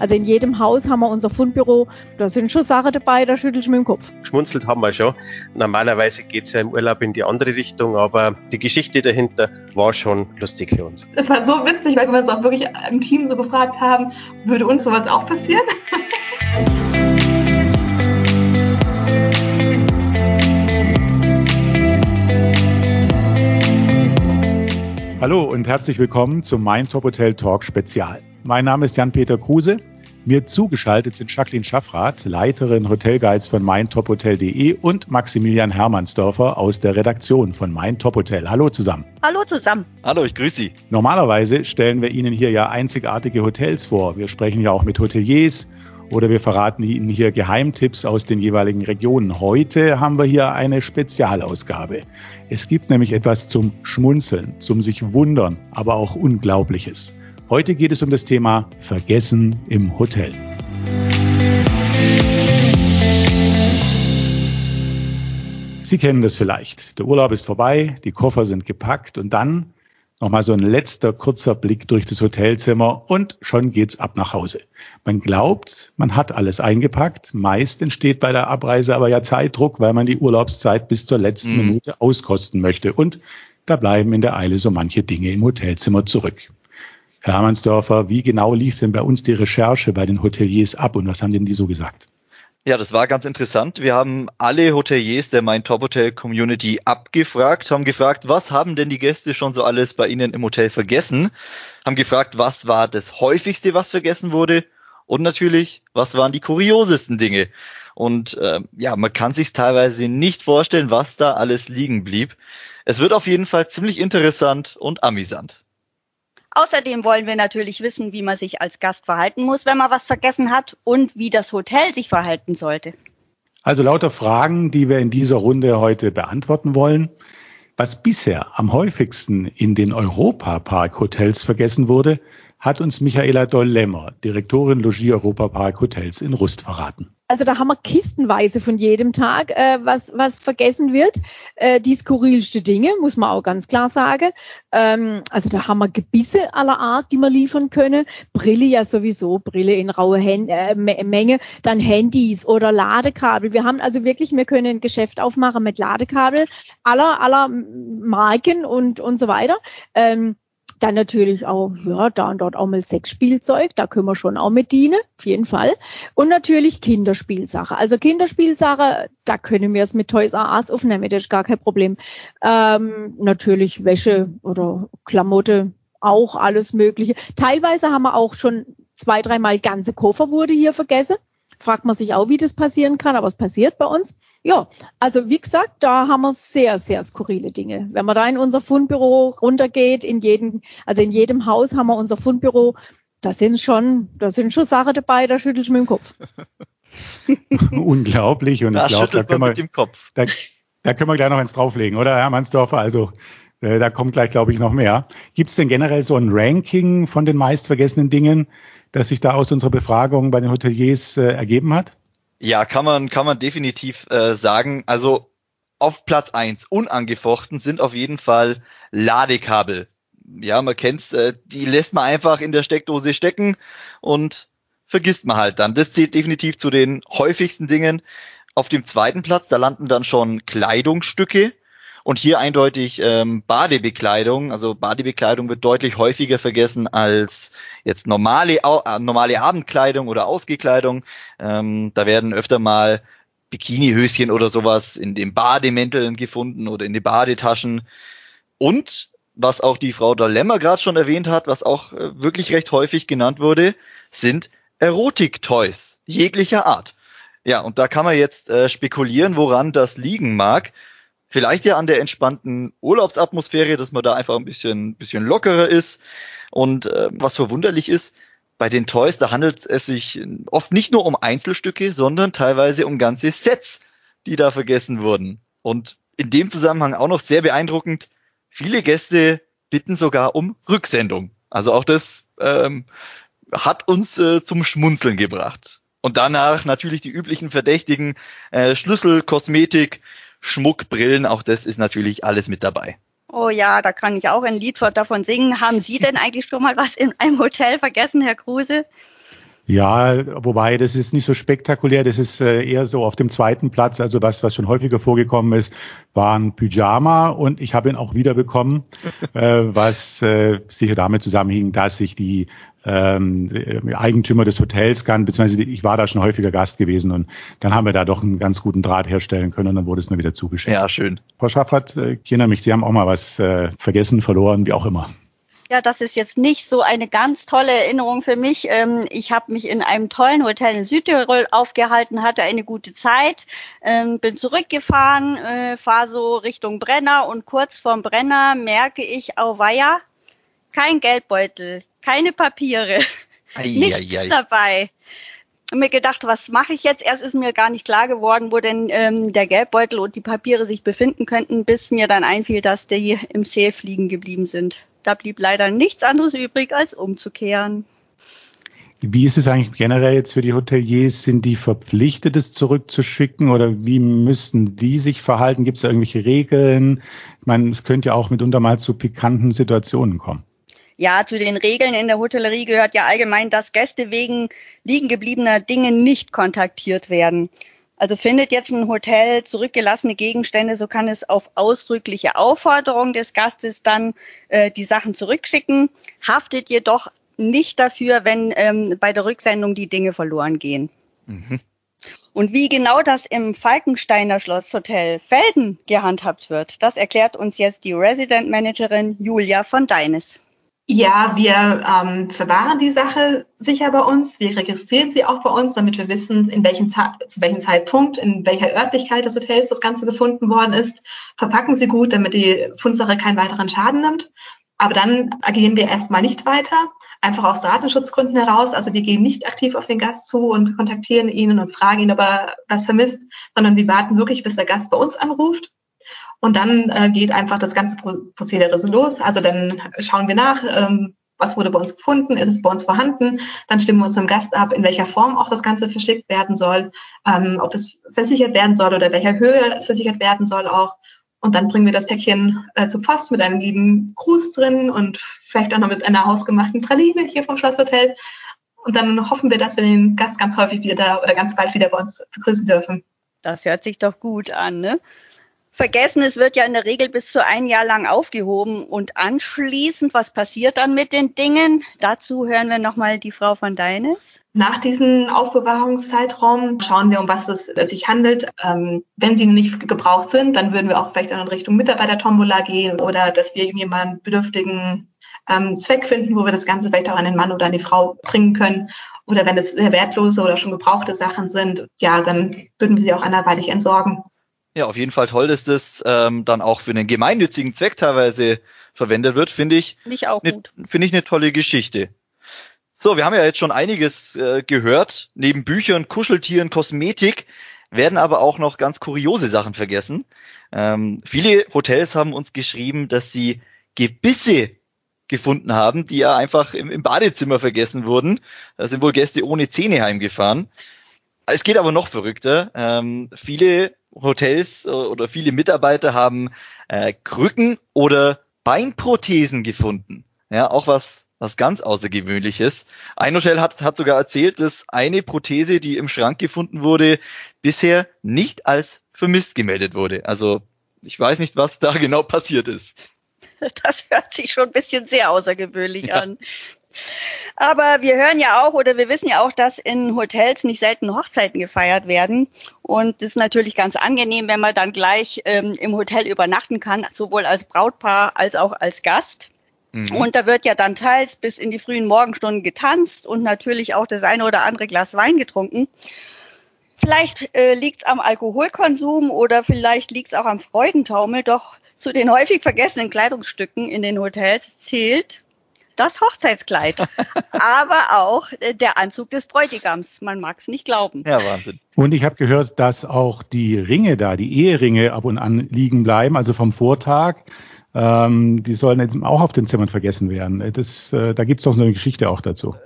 Also in jedem Haus haben wir unser Fundbüro. Da sind schon Sachen dabei, da schüttel ich mir den Kopf. Geschmunzelt haben wir schon. Normalerweise geht es ja im Urlaub in die andere Richtung, aber die Geschichte dahinter war schon lustig für uns. Es war so witzig, weil wir uns auch wirklich im Team so gefragt haben, würde uns sowas auch passieren? Hallo und herzlich willkommen zum Mein Top Hotel Talk Spezial. Mein Name ist Jan-Peter Kruse. Mir zugeschaltet sind Jacqueline Schaffrath, Leiterin Hotelguides von meintophotel.de und Maximilian Hermannsdorfer aus der Redaktion von Mein Top Hotel. Hallo zusammen. Hallo zusammen. Hallo, ich grüße Sie. Normalerweise stellen wir Ihnen hier ja einzigartige Hotels vor. Wir sprechen ja auch mit Hoteliers oder wir verraten Ihnen hier Geheimtipps aus den jeweiligen Regionen. Heute haben wir hier eine Spezialausgabe. Es gibt nämlich etwas zum Schmunzeln, zum sich wundern, aber auch Unglaubliches. Heute geht es um das Thema Vergessen im Hotel. Sie kennen das vielleicht. Der Urlaub ist vorbei, die Koffer sind gepackt und dann Nochmal so ein letzter kurzer Blick durch das Hotelzimmer und schon geht's ab nach Hause. Man glaubt, man hat alles eingepackt. Meist entsteht bei der Abreise aber ja Zeitdruck, weil man die Urlaubszeit bis zur letzten mhm. Minute auskosten möchte. Und da bleiben in der Eile so manche Dinge im Hotelzimmer zurück. Herr Hermannsdorfer, wie genau lief denn bei uns die Recherche bei den Hoteliers ab und was haben denn die so gesagt? Ja, das war ganz interessant. Wir haben alle Hoteliers der Mein Top Hotel Community abgefragt, haben gefragt, was haben denn die Gäste schon so alles bei Ihnen im Hotel vergessen? Haben gefragt, was war das häufigste, was vergessen wurde? Und natürlich, was waren die kuriosesten Dinge? Und äh, ja, man kann sich teilweise nicht vorstellen, was da alles liegen blieb. Es wird auf jeden Fall ziemlich interessant und amüsant. Außerdem wollen wir natürlich wissen, wie man sich als Gast verhalten muss, wenn man was vergessen hat und wie das Hotel sich verhalten sollte. Also lauter Fragen, die wir in dieser Runde heute beantworten wollen. Was bisher am häufigsten in den Europa-Park-Hotels vergessen wurde, hat uns Michaela Doll-Lemmer, Direktorin Logie Europa Park Hotels in Rust verraten. Also da haben wir kistenweise von jedem Tag, äh, was, was vergessen wird. Äh, die skurrilste Dinge, muss man auch ganz klar sagen. Ähm, also da haben wir Gebisse aller Art, die wir liefern können. Brille ja sowieso, Brille in raue Hän äh, Menge. Dann Handys oder Ladekabel. Wir haben also wirklich, wir können ein Geschäft aufmachen mit Ladekabel aller, aller Marken und, und so weiter. Ähm, dann natürlich auch, ja, da und dort auch mal Sexspielzeug, da können wir schon auch mit dienen, auf jeden Fall. Und natürlich Kinderspielsache. Also Kinderspielsache, da können wir es mit Toys R Us aufnehmen, das ist gar kein Problem. Ähm, natürlich Wäsche oder Klamotte, auch alles Mögliche. Teilweise haben wir auch schon zwei, dreimal ganze Koffer wurde hier vergessen fragt man sich auch, wie das passieren kann, aber es passiert bei uns. Ja, also wie gesagt, da haben wir sehr, sehr skurrile Dinge. Wenn man da in unser Fundbüro runtergeht, in jedem, also in jedem Haus haben wir unser Fundbüro, da sind schon, da sind schon Sachen dabei, da schüttelt ich mir den Kopf. Unglaublich und da ich glaube, da können wir, da, da können wir gleich noch eins drauflegen, oder Herr Mansdorfer? Also äh, da kommt gleich, glaube ich, noch mehr. Gibt es denn generell so ein Ranking von den meistvergessenen Dingen? das sich da aus unserer Befragung bei den Hoteliers äh, ergeben hat? Ja, kann man, kann man definitiv äh, sagen. Also auf Platz eins unangefochten sind auf jeden Fall Ladekabel. Ja, man kennt's, äh, die lässt man einfach in der Steckdose stecken und vergisst man halt dann. Das zählt definitiv zu den häufigsten Dingen. Auf dem zweiten Platz, da landen dann schon Kleidungsstücke, und hier eindeutig ähm, Badebekleidung. Also Badebekleidung wird deutlich häufiger vergessen als jetzt normale, äh, normale Abendkleidung oder Ausgekleidung. Ähm, da werden öfter mal Bikinihöschen oder sowas in den Bademänteln gefunden oder in den Badetaschen. Und was auch die Frau Dalemmer gerade schon erwähnt hat, was auch äh, wirklich recht häufig genannt wurde, sind Erotik-Toys jeglicher Art. Ja, und da kann man jetzt äh, spekulieren, woran das liegen mag. Vielleicht ja an der entspannten Urlaubsatmosphäre, dass man da einfach ein bisschen, bisschen lockerer ist. Und äh, was verwunderlich ist, bei den Toys, da handelt es sich oft nicht nur um Einzelstücke, sondern teilweise um ganze Sets, die da vergessen wurden. Und in dem Zusammenhang auch noch sehr beeindruckend, viele Gäste bitten sogar um Rücksendung. Also auch das ähm, hat uns äh, zum Schmunzeln gebracht. Und danach natürlich die üblichen Verdächtigen, äh, Schlüssel, Kosmetik, Schmuck, Brillen, auch das ist natürlich alles mit dabei. Oh ja, da kann ich auch ein Lied davon singen. Haben Sie denn eigentlich schon mal was in einem Hotel vergessen, Herr Kruse? Ja, wobei das ist nicht so spektakulär, das ist äh, eher so auf dem zweiten Platz, also was, was schon häufiger vorgekommen ist, war ein Pyjama und ich habe ihn auch wieder bekommen, äh, was äh, sicher damit zusammenhing, dass sich die ähm, Eigentümer des Hotels kann, beziehungsweise ich war da schon häufiger Gast gewesen und dann haben wir da doch einen ganz guten Draht herstellen können und dann wurde es mir wieder zugeschickt. Ja, schön. Frau Schaffert, äh, ich erinnere mich, Sie haben auch mal was äh, vergessen, verloren, wie auch immer. Ja, das ist jetzt nicht so eine ganz tolle Erinnerung für mich. Ähm, ich habe mich in einem tollen Hotel in Südtirol aufgehalten, hatte eine gute Zeit, ähm, bin zurückgefahren, äh, fahre so Richtung Brenner und kurz vorm Brenner merke ich, auweia, kein Geldbeutel, keine Papiere, Ei, nichts ei, ei. dabei. Und mir gedacht, was mache ich jetzt? Erst ist mir gar nicht klar geworden, wo denn ähm, der Geldbeutel und die Papiere sich befinden könnten, bis mir dann einfiel, dass die im Safe liegen geblieben sind. Da blieb leider nichts anderes übrig, als umzukehren. Wie ist es eigentlich generell jetzt für die Hoteliers? Sind die verpflichtet, es zurückzuschicken oder wie müssen die sich verhalten? Gibt es da irgendwelche Regeln? Ich meine, es könnte ja auch mitunter mal zu pikanten Situationen kommen. Ja, zu den Regeln in der Hotellerie gehört ja allgemein, dass Gäste wegen liegen gebliebener Dinge nicht kontaktiert werden. Also findet jetzt ein Hotel zurückgelassene Gegenstände, so kann es auf ausdrückliche Aufforderung des Gastes dann äh, die Sachen zurückschicken, haftet jedoch nicht dafür, wenn ähm, bei der Rücksendung die Dinge verloren gehen. Mhm. Und wie genau das im Falkensteiner Schlosshotel Felden gehandhabt wird, das erklärt uns jetzt die Resident Managerin Julia von Deines. Ja, wir ähm, verwahren die Sache sicher bei uns. Wir registrieren sie auch bei uns, damit wir wissen, in welchem zu welchem Zeitpunkt, in welcher Örtlichkeit des Hotels das Ganze gefunden worden ist. Verpacken sie gut, damit die Fundsache keinen weiteren Schaden nimmt. Aber dann agieren wir erstmal nicht weiter, einfach aus Datenschutzgründen heraus. Also wir gehen nicht aktiv auf den Gast zu und kontaktieren ihn und fragen ihn, ob er was vermisst, sondern wir warten wirklich, bis der Gast bei uns anruft. Und dann äh, geht einfach das ganze Prozedere los. Also dann schauen wir nach, ähm, was wurde bei uns gefunden, ist es bei uns vorhanden. Dann stimmen wir uns dem Gast ab, in welcher Form auch das Ganze verschickt werden soll, ähm, ob es versichert werden soll oder welcher Höhe es versichert werden soll auch. Und dann bringen wir das Päckchen äh, zur Post mit einem lieben Gruß drin und vielleicht auch noch mit einer hausgemachten Praline hier vom Schlosshotel. Und dann hoffen wir, dass wir den Gast ganz häufig wieder oder ganz bald wieder bei uns begrüßen dürfen. Das hört sich doch gut an, ne? Vergessen, es wird ja in der Regel bis zu ein Jahr lang aufgehoben und anschließend, was passiert dann mit den Dingen? Dazu hören wir nochmal die Frau von Deines. Nach diesem Aufbewahrungszeitraum schauen wir, um was es sich handelt. Ähm, wenn sie nicht gebraucht sind, dann würden wir auch vielleicht in Richtung Mitarbeiter-Tombola gehen oder dass wir jemanden bedürftigen ähm, Zweck finden, wo wir das Ganze vielleicht auch an den Mann oder an die Frau bringen können. Oder wenn es sehr wertlose oder schon gebrauchte Sachen sind, ja, dann würden wir sie auch anderweitig entsorgen. Ja, auf jeden Fall toll, dass das ähm, dann auch für einen gemeinnützigen Zweck teilweise verwendet wird, finde ich. Nicht auch ne, gut. Finde ich eine tolle Geschichte. So, wir haben ja jetzt schon einiges äh, gehört. Neben Büchern, Kuscheltieren, Kosmetik werden aber auch noch ganz kuriose Sachen vergessen. Ähm, viele Hotels haben uns geschrieben, dass sie Gebisse gefunden haben, die ja einfach im, im Badezimmer vergessen wurden. Da sind wohl Gäste ohne Zähne heimgefahren. Es geht aber noch verrückter. Ähm, viele Hotels äh, oder viele Mitarbeiter haben äh, Krücken oder Beinprothesen gefunden. Ja, auch was, was ganz Außergewöhnliches. Ein Hotel hat, hat sogar erzählt, dass eine Prothese, die im Schrank gefunden wurde, bisher nicht als vermisst gemeldet wurde. Also ich weiß nicht, was da genau passiert ist. Das hört sich schon ein bisschen sehr außergewöhnlich Ja. an. Aber wir hören ja auch oder wir wissen ja auch, dass in Hotels nicht selten Hochzeiten gefeiert werden. Und das ist natürlich ganz angenehm, wenn man dann gleich ähm, im Hotel übernachten kann, sowohl als Brautpaar als auch als Gast. Mhm. Und da wird ja dann teils bis in die frühen Morgenstunden getanzt und natürlich auch das eine oder andere Glas Wein getrunken. Vielleicht äh, liegt es am Alkoholkonsum oder vielleicht liegt es auch am Freudentaumel, doch zu den häufig vergessenen Kleidungsstücken in den Hotels zählt das Hochzeitskleid, aber auch äh, der Anzug des Bräutigams. Man mag es nicht glauben. ja, Wahnsinn. Und ich habe gehört, dass auch die Ringe da, die Eheringe ab und an liegen bleiben, also vom Vortag. Ähm, die sollen jetzt auch auf den Zimmern vergessen werden. Das, äh, da gibt es noch so eine Geschichte auch dazu.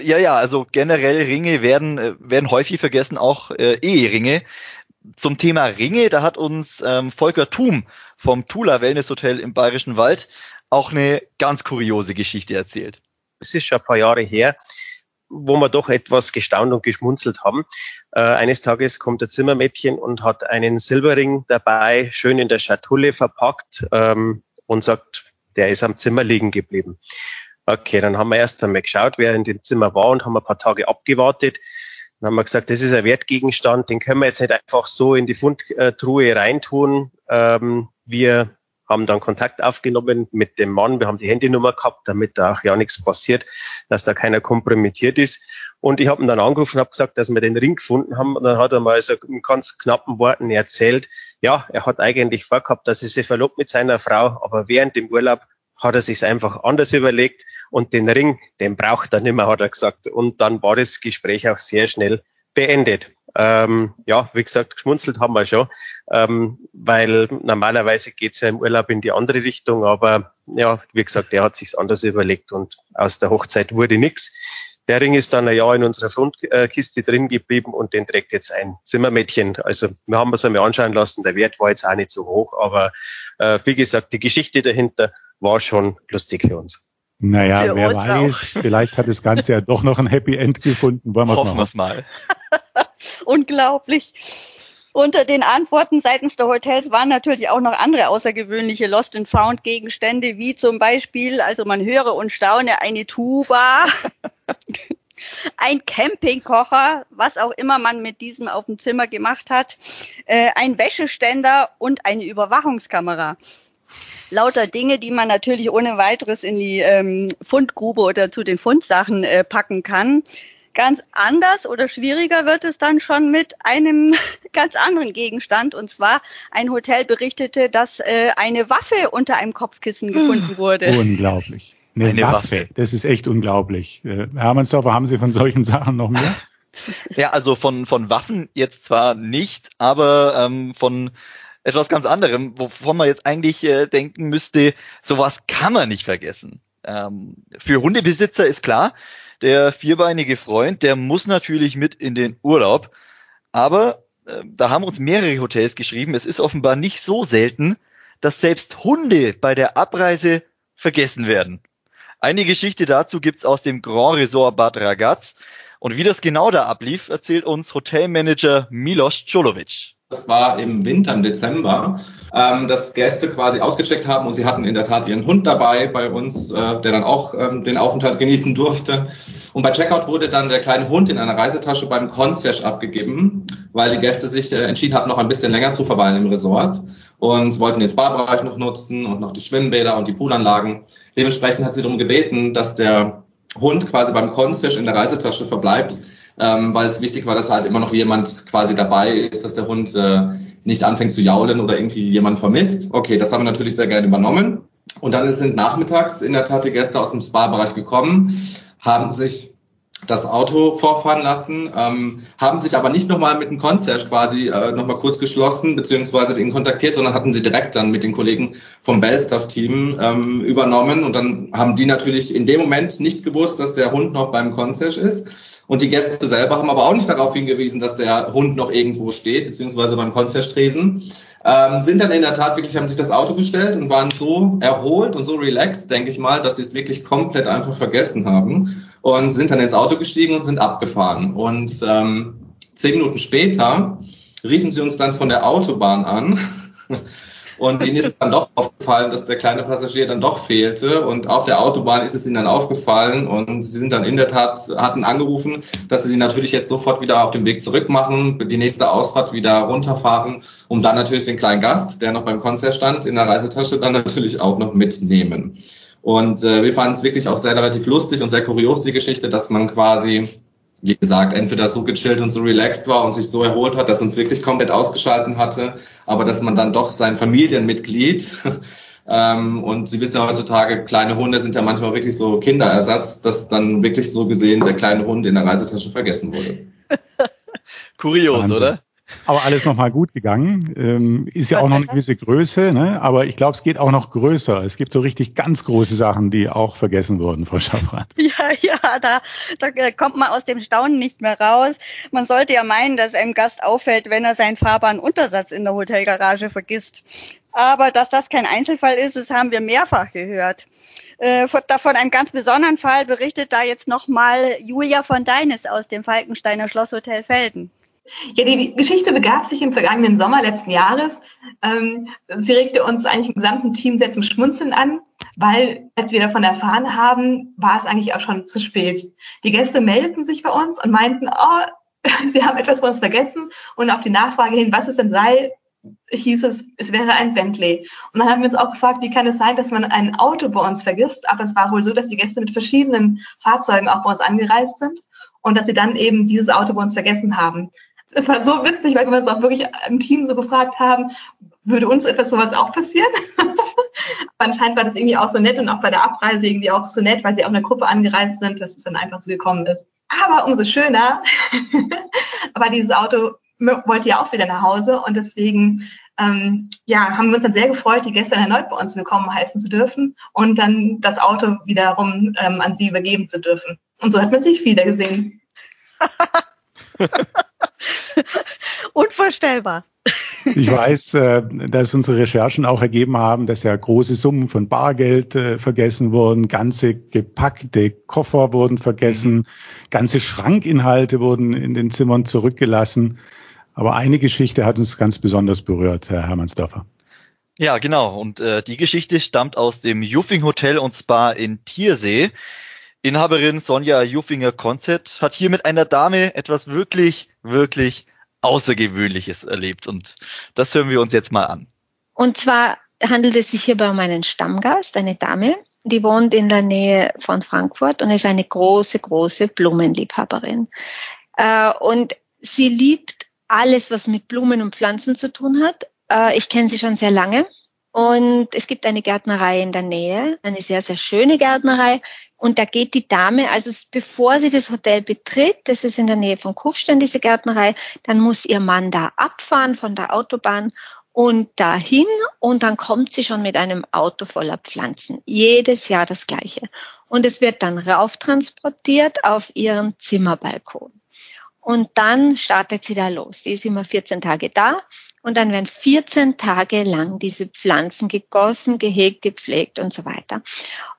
Ja, ja, also generell Ringe werden, äh, werden häufig vergessen, auch äh, Eheringe. Zum Thema Ringe, da hat uns ähm, Volker Thum vom Tula Wellness Hotel im Bayerischen Wald auch eine ganz kuriose Geschichte erzählt. Es ist schon ein paar Jahre her. wo wir doch etwas gestaunt und geschmunzelt haben. Äh, eines Tages kommt ein Zimmermädchen und hat einen Silberring dabei, schön in der Schatulle verpackt ähm, und sagt, der ist am Zimmer liegen geblieben. Okay, dann haben wir erst einmal geschaut, wer in dem Zimmer war und haben ein paar Tage abgewartet. Dann haben wir gesagt, das ist ein Wertgegenstand, den können wir jetzt nicht einfach so in die Fundtruhe reintun. Ähm, wir haben dann Kontakt aufgenommen mit dem Mann. Wir haben die Handynummer gehabt, damit da auch ja nichts passiert, dass da keiner kompromittiert ist. Und ich habe ihn dann angerufen und habe gesagt, dass wir den Ring gefunden haben. Und dann hat er mal so in ganz knappen Worten erzählt, ja, er hat eigentlich vorgehabt, dass er sich verlobt mit seiner Frau, aber während dem Urlaub hat er sich einfach anders überlegt und den Ring, den braucht er nicht mehr, hat er gesagt. Und dann war das Gespräch auch sehr schnell beendet. Ähm, ja, wie gesagt, geschmunzelt haben wir schon, ähm, weil normalerweise geht's ja im Urlaub in die andere Richtung, aber ja, wie gesagt, er hat sich's anders überlegt und aus der Hochzeit wurde nichts. Der Ring ist dann ein Jahr in unserer Fundkiste drin geblieben und den trägt jetzt ein Zimmermädchen. Also wir haben es einmal anschauen lassen, der Wert war jetzt auch nicht so hoch, aber äh, wie gesagt, die Geschichte dahinter war schon lustig für uns. Naja, für wer weiß, auch. vielleicht hat das Ganze ja doch noch ein Happy End gefunden. Wollen Hoffen wir es mal. Unglaublich. Unter den Antworten seitens der Hotels waren natürlich auch noch andere außergewöhnliche Lost and Found Gegenstände, wie zum Beispiel, also man höre und staune, eine Tuba, ein Campingkocher, was auch immer man mit diesem auf dem Zimmer gemacht hat, äh, ein Wäscheständer und eine Überwachungskamera lauter Dinge, die man natürlich ohne weiteres in die ähm, Fundgrube oder zu den Fundsachen äh, packen kann. Ganz anders oder schwieriger wird es dann schon mit einem ganz anderen Gegenstand. Und zwar ein Hotel berichtete, dass äh, eine Waffe unter einem Kopfkissen gefunden hm. wurde. Unglaublich. Eine, eine Waffe. Waffe. Das ist echt unglaublich. Äh, Hermannsdorfer, haben Sie von solchen Sachen noch mehr? Ja, also von, von Waffen jetzt zwar nicht, aber ähm, von etwas ganz anderem, wovon man jetzt eigentlich äh, denken müsste, sowas kann man nicht vergessen. Ähm, für Hundebesitzer ist klar, der vierbeinige Freund, der muss natürlich mit in den Urlaub. Aber äh, da haben uns mehrere Hotels geschrieben, es ist offenbar nicht so selten, dass selbst Hunde bei der Abreise vergessen werden. Eine Geschichte dazu gibt's aus dem Grand Resort Bad Ragaz. Und wie das genau da ablief, erzählt uns Hotelmanager Milos Czolovic. Das war im Winter, im Dezember, ähm, dass Gäste quasi ausgecheckt haben und sie hatten in der Tat ihren Hund dabei bei uns, äh, der dann auch ähm, den Aufenthalt genießen durfte. Und bei Checkout wurde dann der kleine Hund in einer Reisetasche beim Concierge abgegeben, weil die Gäste sich äh, entschieden hatten, noch ein bisschen länger zu verweilen im Resort und wollten den Spa-Bereich noch nutzen und noch die Schwimmbäder und die Poolanlagen. Dementsprechend hat sie darum gebeten, dass der Hund quasi beim Concierge in der Reisetasche verbleibt, ähm, weil es wichtig war, dass halt immer noch jemand quasi dabei ist, dass der Hund äh, nicht anfängt zu jaulen oder irgendwie jemand vermisst. Okay, das haben wir natürlich sehr gerne übernommen. Und dann sind nachmittags in der Tat die Gäste aus dem Spa-Bereich gekommen, haben sich das Auto vorfahren lassen, ähm, haben sich aber nicht nochmal mit dem Concierge quasi äh, nochmal kurz geschlossen, beziehungsweise ihn kontaktiert, sondern hatten sie direkt dann mit den Kollegen vom Bellstaff-Team ähm, übernommen. Und dann haben die natürlich in dem Moment nicht gewusst, dass der Hund noch beim Concierge ist. Und die Gäste selber haben aber auch nicht darauf hingewiesen, dass der Hund noch irgendwo steht, beziehungsweise beim Concierge-Tresen. Ähm, sind dann in der Tat wirklich, haben sich das Auto gestellt und waren so erholt und so relaxed, denke ich mal, dass sie es wirklich komplett einfach vergessen haben und sind dann ins Auto gestiegen und sind abgefahren. Und ähm, zehn Minuten später riefen sie uns dann von der Autobahn an und ihnen ist dann doch aufgefallen, dass der kleine Passagier dann doch fehlte. Und auf der Autobahn ist es ihnen dann aufgefallen. Und sie sind dann in der Tat, hatten angerufen, dass sie sich natürlich jetzt sofort wieder auf den Weg zurück machen, die nächste Ausfahrt wieder runterfahren, um dann natürlich den kleinen Gast, der noch beim Konzert stand, in der Reisetasche dann natürlich auch noch mitnehmen. Und äh, wir fanden es wirklich auch sehr relativ lustig und sehr kurios, die Geschichte, dass man quasi wie gesagt, entweder so gechillt und so relaxed war und sich so erholt hat, dass uns wirklich komplett ausgeschalten hatte, aber dass man dann doch sein Familienmitglied ähm, und Sie wissen ja heutzutage, kleine Hunde sind ja manchmal wirklich so Kinderersatz, dass dann wirklich so gesehen der kleine Hund in der Reisetasche vergessen wurde. Kurios, Wahnsinn. oder? Aber alles nochmal gut gegangen. Ähm, ist ja auch noch eine gewisse Größe, ne? aber ich glaube, es geht auch noch größer. Es gibt so richtig ganz große Sachen, die auch vergessen wurden, Frau Schaffrath. Ja, ja, da, da äh, kommt man aus dem Staunen nicht mehr raus. Man sollte ja meinen, dass einem Gast auffällt, wenn er seinen fahrbaren Untersatz in der Hotelgarage vergisst. Aber dass das kein Einzelfall ist, das haben wir mehrfach gehört. Äh, von einem ganz besonderen Fall berichtet da jetzt nochmal Julia von Deines aus dem Falkensteiner Schlosshotel Felden. Ja, die Geschichte begab sich im vergangenen Sommer letzten Jahres. Ähm, sie regte uns eigentlich im gesamten Team sehr zum Schmunzeln an, weil als wir davon erfahren haben, war es eigentlich auch schon zu spät. Die Gäste meldeten sich bei uns und meinten, oh, sie haben etwas bei uns vergessen. Und auf die Nachfrage hin, was es denn sei, hieß es, es wäre ein Bentley. Und dann haben wir uns auch gefragt, wie kann es sein, dass man ein Auto bei uns vergisst? Aber es war wohl so, dass die Gäste mit verschiedenen Fahrzeugen auch bei uns angereist sind und dass sie dann eben dieses Auto bei uns vergessen haben es war so witzig, weil wir uns auch wirklich im Team so gefragt haben, würde uns etwas sowas auch passieren? Aber anscheinend war das irgendwie auch so nett und auch bei der Abreise irgendwie auch so nett, weil sie auch eine Gruppe angereist sind, dass es dann einfach so gekommen ist. Aber umso schöner, aber dieses Auto wollte ja auch wieder nach Hause und deswegen ähm, ja, haben wir uns dann sehr gefreut, die gestern erneut bei uns willkommen heißen zu dürfen und dann das Auto wiederum ähm, an sie übergeben zu dürfen. Und so hat man sich wieder gesehen. Unvorstellbar. Ich weiß, äh, dass unsere Recherchen auch ergeben haben, dass ja große Summen von Bargeld äh, vergessen wurden, ganze gepackte Koffer wurden vergessen, mhm. ganze Schrankinhalte wurden in den Zimmern zurückgelassen. Aber eine Geschichte hat uns ganz besonders berührt, Herr Hermannsdorfer. Ja, genau. Und äh, die Geschichte stammt aus dem Juffing Hotel und Spa in Tiersee. Inhaberin Sonja Juffinger-Konzett hat hier mit einer Dame etwas wirklich, wirklich Außergewöhnliches erlebt. Und das hören wir uns jetzt mal an. Und zwar handelt es sich hierbei um einen Stammgast, eine Dame, die wohnt in der Nähe von Frankfurt und ist eine große, große Blumenliebhaberin. Äh, und sie liebt alles, was mit Blumen und Pflanzen zu tun hat. Äh, ich kenne sie schon sehr lange. Und es gibt eine Gärtnerei in der Nähe, eine sehr, sehr schöne Gärtnerei, und da geht die Dame, also bevor sie das Hotel betritt, das ist in der Nähe von Kufstein, diese Gärtnerei, dann muss ihr Mann da abfahren von der Autobahn und dahin und dann kommt sie schon mit einem Auto voller Pflanzen. Jedes Jahr das gleiche. Und es wird dann rauftransportiert auf ihren Zimmerbalkon. Und dann startet sie da los. Sie ist immer 14 Tage da und dann werden 14 Tage lang diese Pflanzen gegossen, gehegt, gepflegt und so weiter.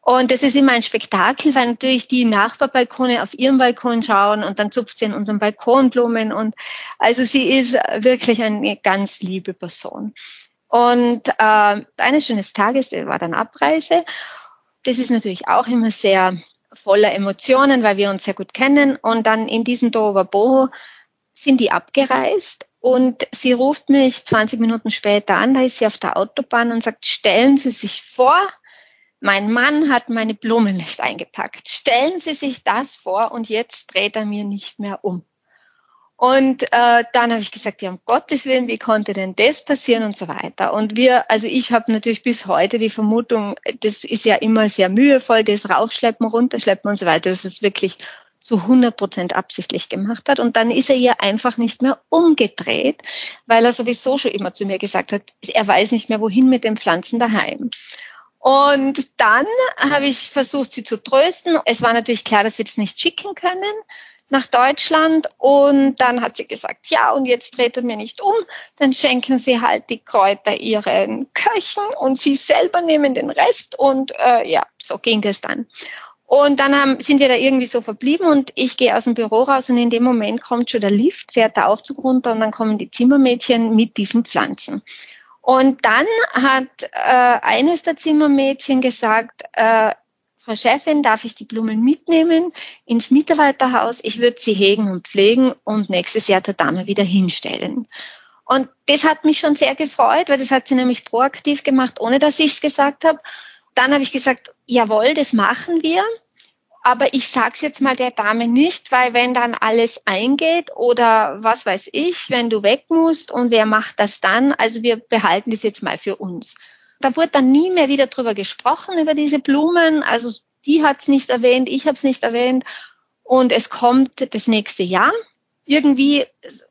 Und das ist immer ein Spektakel, weil natürlich die Nachbarbalkone auf ihrem Balkon schauen und dann zupft sie in unserem Balkonblumen und also sie ist wirklich eine ganz liebe Person. Und äh, eines schönes Tages, war dann Abreise. Das ist natürlich auch immer sehr voller Emotionen, weil wir uns sehr gut kennen. Und dann in diesem Boho sind die abgereist und sie ruft mich 20 Minuten später an, da ist sie auf der Autobahn und sagt, stellen Sie sich vor, mein Mann hat meine Blumen nicht eingepackt. Stellen Sie sich das vor und jetzt dreht er mir nicht mehr um. Und äh, dann habe ich gesagt, ja, um Gottes Willen, wie konnte denn das passieren und so weiter. Und wir, also ich habe natürlich bis heute die Vermutung, das ist ja immer sehr mühevoll, das raufschleppen, runterschleppen und so weiter. Das ist wirklich zu 100 Prozent absichtlich gemacht hat. Und dann ist er ihr einfach nicht mehr umgedreht, weil er sowieso schon immer zu mir gesagt hat, er weiß nicht mehr, wohin mit den Pflanzen daheim. Und dann habe ich versucht, sie zu trösten. Es war natürlich klar, dass wir das nicht schicken können nach Deutschland. Und dann hat sie gesagt, ja, und jetzt dreht er mir nicht um. Dann schenken sie halt die Kräuter ihren Köchen und sie selber nehmen den Rest. Und äh, ja, so ging das dann. Und dann haben, sind wir da irgendwie so verblieben und ich gehe aus dem Büro raus und in dem Moment kommt schon der Lift, fährt der Aufzug runter und dann kommen die Zimmermädchen mit diesen Pflanzen. Und dann hat äh, eines der Zimmermädchen gesagt, äh, Frau Chefin, darf ich die Blumen mitnehmen ins Mitarbeiterhaus? Ich würde sie hegen und pflegen und nächstes Jahr der Dame wieder hinstellen. Und das hat mich schon sehr gefreut, weil das hat sie nämlich proaktiv gemacht, ohne dass ich es gesagt habe dann habe ich gesagt, jawohl, das machen wir. Aber ich sag's jetzt mal der Dame nicht, weil wenn dann alles eingeht oder was weiß ich, wenn du weg musst und wer macht das dann? Also wir behalten das jetzt mal für uns. Da wurde dann nie mehr wieder drüber gesprochen, über diese Blumen. Also die hat's nicht erwähnt, ich habe es nicht erwähnt. Und es kommt das nächste Jahr. Irgendwie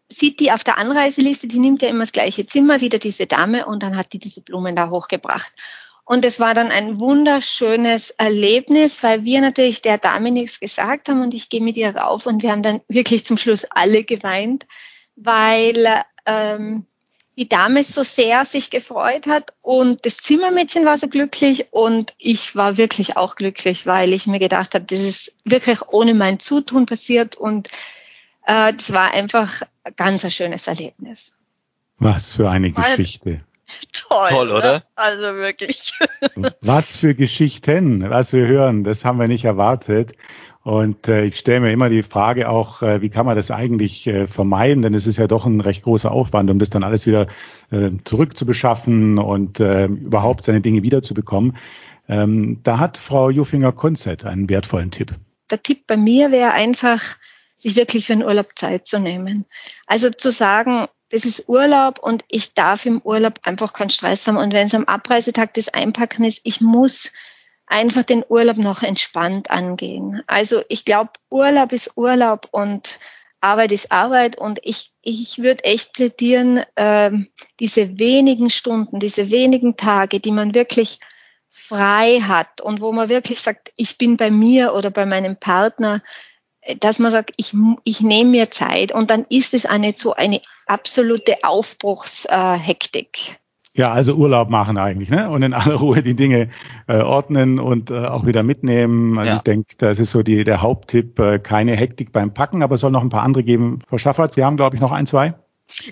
sieht die auf der Anreiseliste, die nimmt ja immer das gleiche Zimmer, wieder diese Dame, und dann hat die diese Blumen da hochgebracht. Und es war dann ein wunderschönes Erlebnis, weil wir natürlich der Dame nichts gesagt haben und ich gehe mit ihr rauf und wir haben dann wirklich zum Schluss alle geweint, weil ähm, die Dame so sehr sich gefreut hat und das Zimmermädchen war so glücklich und ich war wirklich auch glücklich, weil ich mir gedacht habe, das ist wirklich ohne mein Zutun passiert und äh, das war einfach ganz ein schönes Erlebnis. Was für eine Geschichte. Toll, Toll, ne? oder? Also wirklich. Was für Geschichten, was wir hören, das haben wir nicht erwartet. Und äh, ich stelle mir immer die Frage auch, äh, wie kann man das eigentlich äh, vermeiden? Denn es ist ja doch ein recht großer Aufwand, um das dann alles wieder äh, zurückzubeschaffen und äh, überhaupt seine Dinge wiederzubekommen. Ähm, da hat Frau Juffinger-Konzett einen wertvollen Tipp. Der Tipp bei mir wäre einfach, sich wirklich für einen Urlaub Zeit zu nehmen. Also zu sagen, das ist Urlaub und ich darf im Urlaub einfach keinen Stress haben. Und wenn es am Abreisetag das Einpacken ist, ich muss einfach den Urlaub noch entspannt angehen. Also ich glaube, Urlaub ist Urlaub und Arbeit ist Arbeit und ich, ich würde echt plädieren, ähm, diese wenigen Stunden, diese wenigen Tage, die man wirklich frei hat und wo man wirklich sagt, ich bin bei mir oder bei meinem Partner, dass man sagt, ich, ich nehme mir Zeit und dann ist es eine so eine absolute Aufbruchshektik. Ja, also Urlaub machen eigentlich, ne? Und in aller Ruhe die Dinge äh, ordnen und äh, auch wieder mitnehmen. Also Ja. ich denke, das ist so die, der Haupttipp, äh, keine Hektik beim Packen, aber es soll noch ein paar andere geben. Frau Schaffert, Sie haben, glaube ich, noch ein, zwei.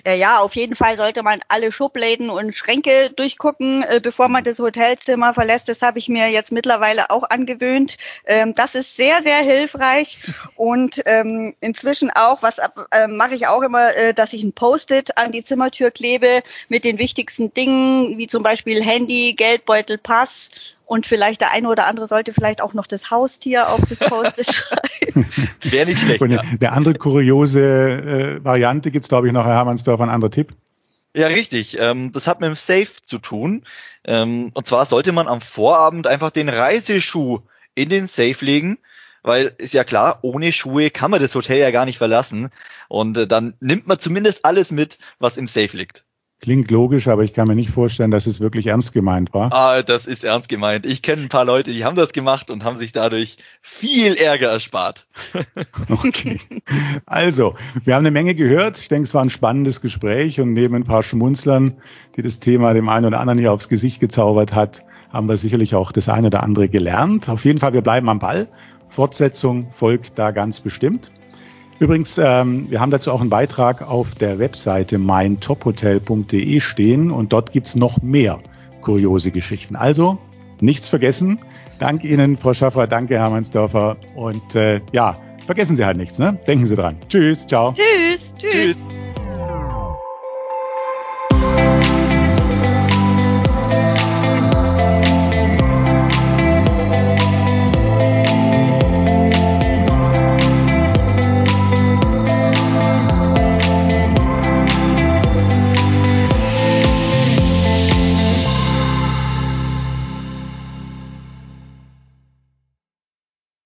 Äh, Ja, auf jeden Fall sollte man alle Schubläden und Schränke durchgucken, äh, bevor man das Hotelzimmer verlässt. Das habe ich mir jetzt mittlerweile auch angewöhnt. Ähm, das ist sehr, sehr hilfreich. Und ähm, inzwischen auch, was äh, mache ich auch immer, dass ich ein Post-it an die Zimmertür klebe mit den wichtigsten Dingen, wie zum Beispiel Handy, Geldbeutel, Pass. Und vielleicht der eine oder andere sollte vielleicht auch noch das Haustier auf das Post-it schreiben. Wäre nicht schlecht. Und Ja. eine andere kuriose äh, Variante gibt's glaube ich, noch, Herr Hermannsdorf, ein anderer Tipp. Ja, richtig. Ähm, das hat mit dem Safe zu tun. Ähm, und zwar sollte man am Vorabend einfach den Reiseschuh in den Safe legen, weil ist ja klar, ohne Schuhe kann man das Hotel ja gar nicht verlassen. Und äh, dann nimmt man zumindest alles mit, was im Safe liegt. Klingt logisch, aber ich kann mir nicht vorstellen, dass es wirklich ernst gemeint war. Ah, das ist ernst gemeint. Ich kenne ein paar Leute, die haben das gemacht und haben sich dadurch viel Ärger erspart. Okay. Also, wir haben eine Menge gehört. Ich denke, es war ein spannendes Gespräch und neben ein paar Schmunzlern, die das Thema dem einen oder anderen hier aufs Gesicht gezaubert hat, haben wir sicherlich auch das eine oder andere gelernt. Auf jeden Fall, wir bleiben am Ball. Fortsetzung folgt da ganz bestimmt. Übrigens, ähm, wir haben dazu auch einen Beitrag auf der Webseite meintophotel.de stehen und dort gibt's noch mehr kuriose Geschichten. Also, nichts vergessen. Dank Ihnen, Frau Schaffner, danke, Herr Mannsdorfer. Und äh, ja, vergessen Sie halt nichts, ne? Denken Sie dran. Tschüss, ciao. Tschüss, tschüss. Tschüss.